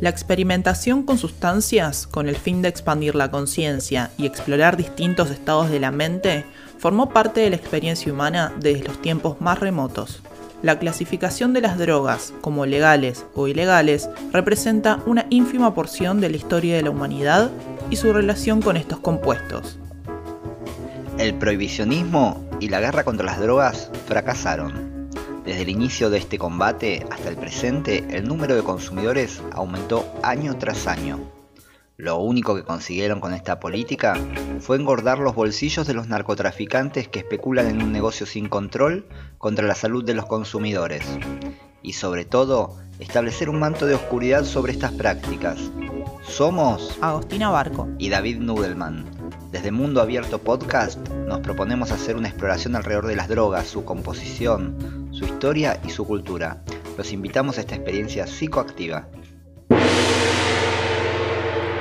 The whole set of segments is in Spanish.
La experimentación con sustancias con el fin de expandir la conciencia y explorar distintos estados de la mente formó parte de la experiencia humana desde los tiempos más remotos. La clasificación de las drogas como legales o ilegales representa una ínfima porción de la historia de la humanidad y su relación con estos compuestos. El prohibicionismo y la guerra contra las drogas fracasaron. Desde el inicio de este combate hasta el presente, el número de consumidores aumentó año tras año. Lo único que consiguieron con esta política fue engordar los bolsillos de los narcotraficantes que especulan en un negocio sin control contra la salud de los consumidores. Y sobre todo, establecer un manto de oscuridad sobre estas prácticas. Somos Agostina Barco y David Nudelman. Desde Mundo Abierto Podcast nos proponemos hacer una exploración alrededor de las drogas, su composición, su historia y su cultura. Los invitamos a esta experiencia psicoactiva.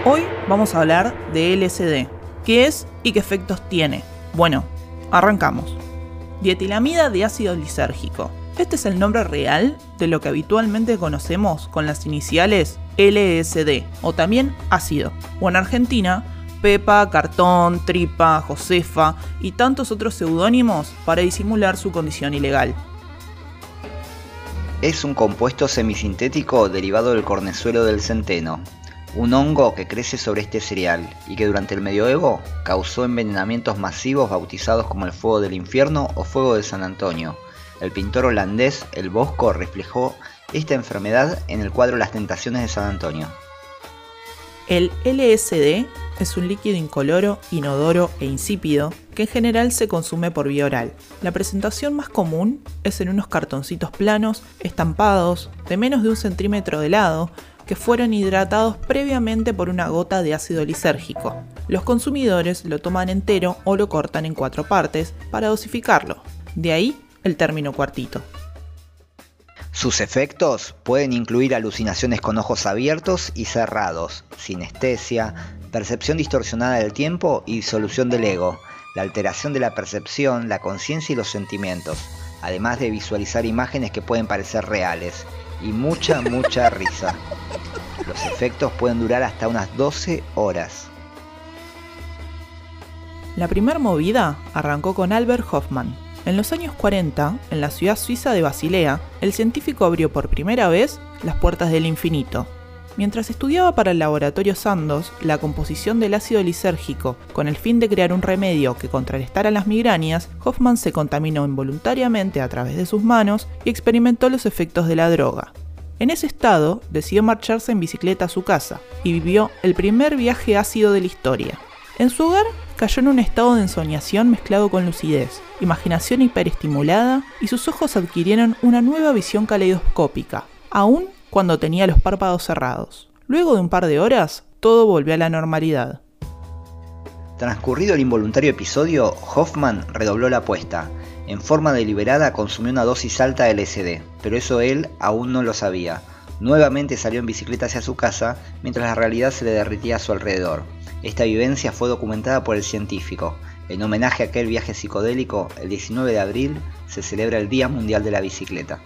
Hoy vamos a hablar de LSD. ¿Qué es y qué efectos tiene? Bueno, arrancamos. Dietilamida de ácido lisérgico. Este es el nombre real de lo que habitualmente conocemos con las iniciales LSD o también ácido, o en Argentina, Pepa, Cartón, Tripa, Josefa y tantos otros seudónimos para disimular su condición ilegal. Es un compuesto semisintético derivado del cornezuelo del centeno, un hongo que crece sobre este cereal y que durante el medioevo causó envenenamientos masivos bautizados como el fuego del infierno o fuego de San Antonio. El pintor holandés El Bosco reflejó esta enfermedad en el cuadro Las Tentaciones de San Antonio. El LSD es un líquido incoloro, inodoro e insípido que en general se consume por vía oral. La presentación más común es en unos cartoncitos planos, estampados, de menos de un centímetro de lado, que fueron hidratados previamente por una gota de ácido lisérgico. Los consumidores lo toman entero o lo cortan en cuatro partes para dosificarlo. De ahí el término cuartito. Sus efectos pueden incluir alucinaciones con ojos abiertos y cerrados, sinestesia, percepción distorsionada del tiempo y disolución del ego, la alteración de la percepción, la conciencia y los sentimientos, además de visualizar imágenes que pueden parecer reales, y mucha, mucha risa. Los efectos pueden durar hasta unas 12 horas. La primera movida arrancó con Albert Hoffman. En los años 40, en la ciudad suiza de Basilea, el científico abrió por primera vez las puertas del infinito. Mientras estudiaba para el laboratorio Sandoz la composición del ácido lisérgico con el fin de crear un remedio que contrarrestara las migrañas, Hoffman se contaminó involuntariamente a través de sus manos y experimentó los efectos de la droga. En ese estado, decidió marcharse en bicicleta a su casa y vivió el primer viaje ácido de la historia. En su hogar, cayó en un estado de ensoñación mezclado con lucidez, imaginación hiperestimulada y sus ojos adquirieron una nueva visión caleidoscópica, aún cuando tenía los párpados cerrados. Luego de un par de horas, todo volvió a la normalidad. Transcurrido el involuntario episodio, Hoffman redobló la apuesta en forma deliberada consumió una dosis alta de LSD, pero eso él aún no lo sabía. Nuevamente salió en bicicleta hacia su casa mientras la realidad se le derritía a su alrededor. Esta vivencia fue documentada por el científico. En homenaje a aquel viaje psicodélico, el 19 de abril se celebra el Día Mundial de la Bicicleta.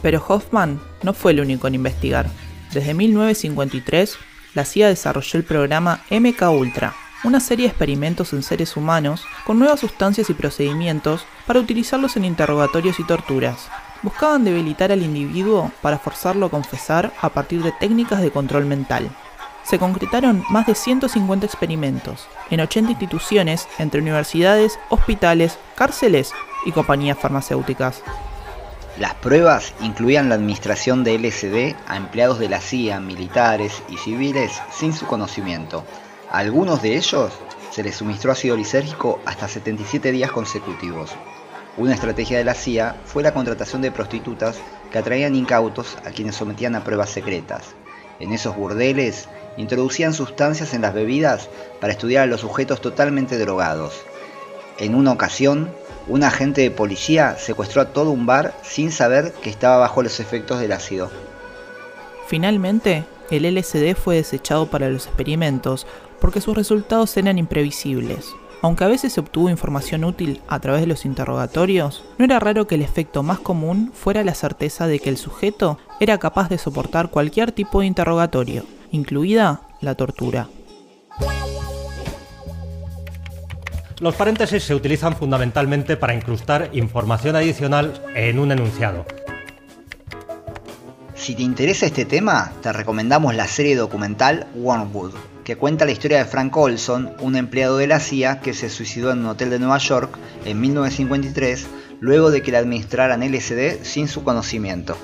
Pero Hoffman no fue el único en investigar. Desde 1953, la CIA desarrolló el programa MK Ultra, una serie de experimentos en seres humanos con nuevas sustancias y procedimientos para utilizarlos en interrogatorios y torturas. Buscaban debilitar al individuo para forzarlo a confesar a partir de técnicas de control mental. Se concretaron más de 150 experimentos en 80 instituciones entre universidades, hospitales, cárceles y compañías farmacéuticas. Las pruebas incluían la administración de LSD a empleados de la CIA, militares y civiles sin su conocimiento, algunos de ellos se les suministró ácido lisérgico hasta 77 días consecutivos. Una estrategia de la CIA fue la contratación de prostitutas que atraían incautos a quienes sometían a pruebas secretas. En esos burdeles introducían sustancias en las bebidas para estudiar a los sujetos totalmente drogados. En una ocasión, un agente de policía secuestró a todo un bar sin saber que estaba bajo los efectos del ácido. Finalmente, el LSD fue desechado para los experimentos porque sus resultados eran imprevisibles. Aunque a veces se obtuvo información útil a través de los interrogatorios, no era raro que el efecto más común fuera la certeza de que el sujeto era capaz de soportar cualquier tipo de interrogatorio, incluida la tortura. Los paréntesis se utilizan fundamentalmente para incrustar información adicional en un enunciado. Si te interesa este tema, te recomendamos la serie documental Wormwood, que cuenta la historia de Frank Olson, un empleado de la CIA que se suicidó en un hotel de Nueva York en 1953 luego de que le administraran LSD sin su conocimiento.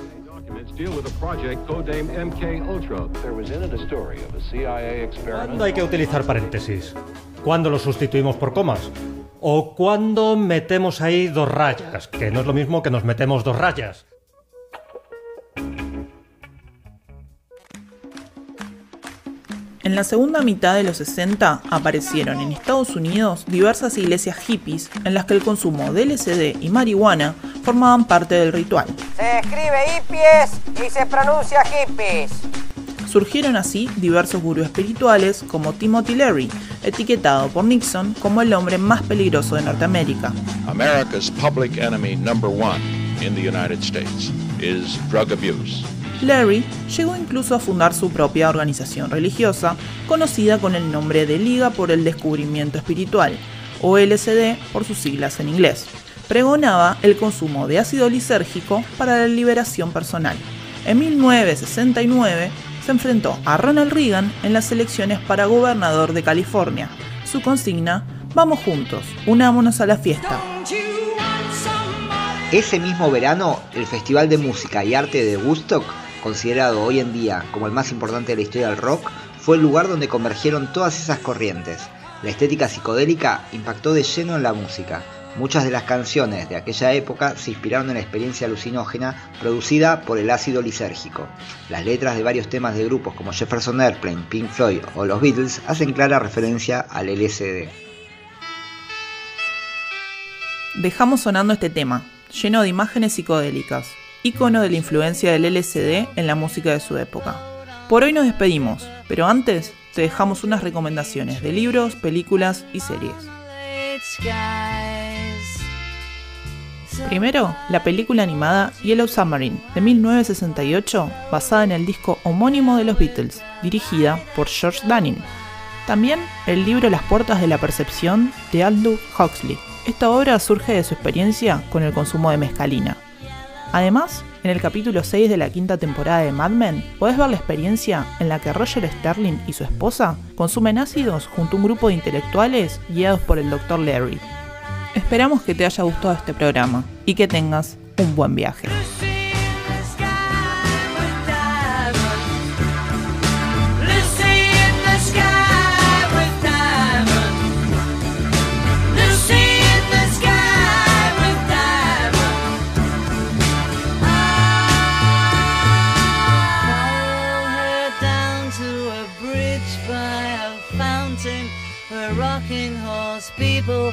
¿Cuándo hay que utilizar paréntesis? ¿Cuándo los sustituimos por comas? ¿O cuándo metemos ahí dos rayas? Que no es lo mismo que nos metemos dos rayas. En la segunda mitad de los 60 aparecieron en Estados Unidos diversas iglesias hippies en las que el consumo de LSD y marihuana formaban parte del ritual. Se escribe hippies y se pronuncia hippies. Surgieron así diversos gurús espirituales como Timothy Leary, etiquetado por Nixon como el hombre más peligroso de Norteamérica. America's public enemy number one in the United States is drug abuse. Larry llegó incluso a fundar su propia organización religiosa, conocida con el nombre de Liga por el Descubrimiento Espiritual, o LSD por sus siglas en inglés. Pregonaba el consumo de ácido lisérgico para la liberación personal. En 1969 se enfrentó a Ronald Reagan en las elecciones para gobernador de California. Su consigna, vamos juntos, unámonos a la fiesta. Ese mismo verano, el Festival de Música y Arte de Woodstock considerado hoy en día como el más importante de la historia del rock, fue el lugar donde convergieron todas esas corrientes. La estética psicodélica impactó de lleno en la música. Muchas de las canciones de aquella época se inspiraron en la experiencia alucinógena producida por el ácido lisérgico. Las letras de varios temas de grupos como Jefferson Airplane, Pink Floyd o los Beatles hacen clara referencia al LSD. Dejamos sonando este tema, lleno de imágenes psicodélicas, ícono de la influencia del LSD en la música de su época. Por hoy nos despedimos, pero antes te dejamos unas recomendaciones de libros, películas y series. Primero, la película animada Yellow Submarine de 1968, basada en el disco homónimo de los Beatles, dirigida por George Dunning. También el libro Las puertas de la percepción de Aldous Huxley. Esta obra surge de su experiencia con el consumo de mescalina. Además, en el capítulo 6 de la quinta temporada de Mad Men, podés ver la experiencia en la que Roger Sterling y su esposa consumen ácidos junto a un grupo de intelectuales guiados por el Dr. Larry. Esperamos que te haya gustado este programa y que tengas un buen viaje. people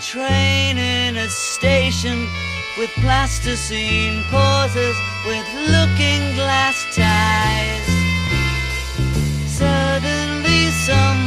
train in a station with plasticine pauses with looking glass ties. Suddenly, some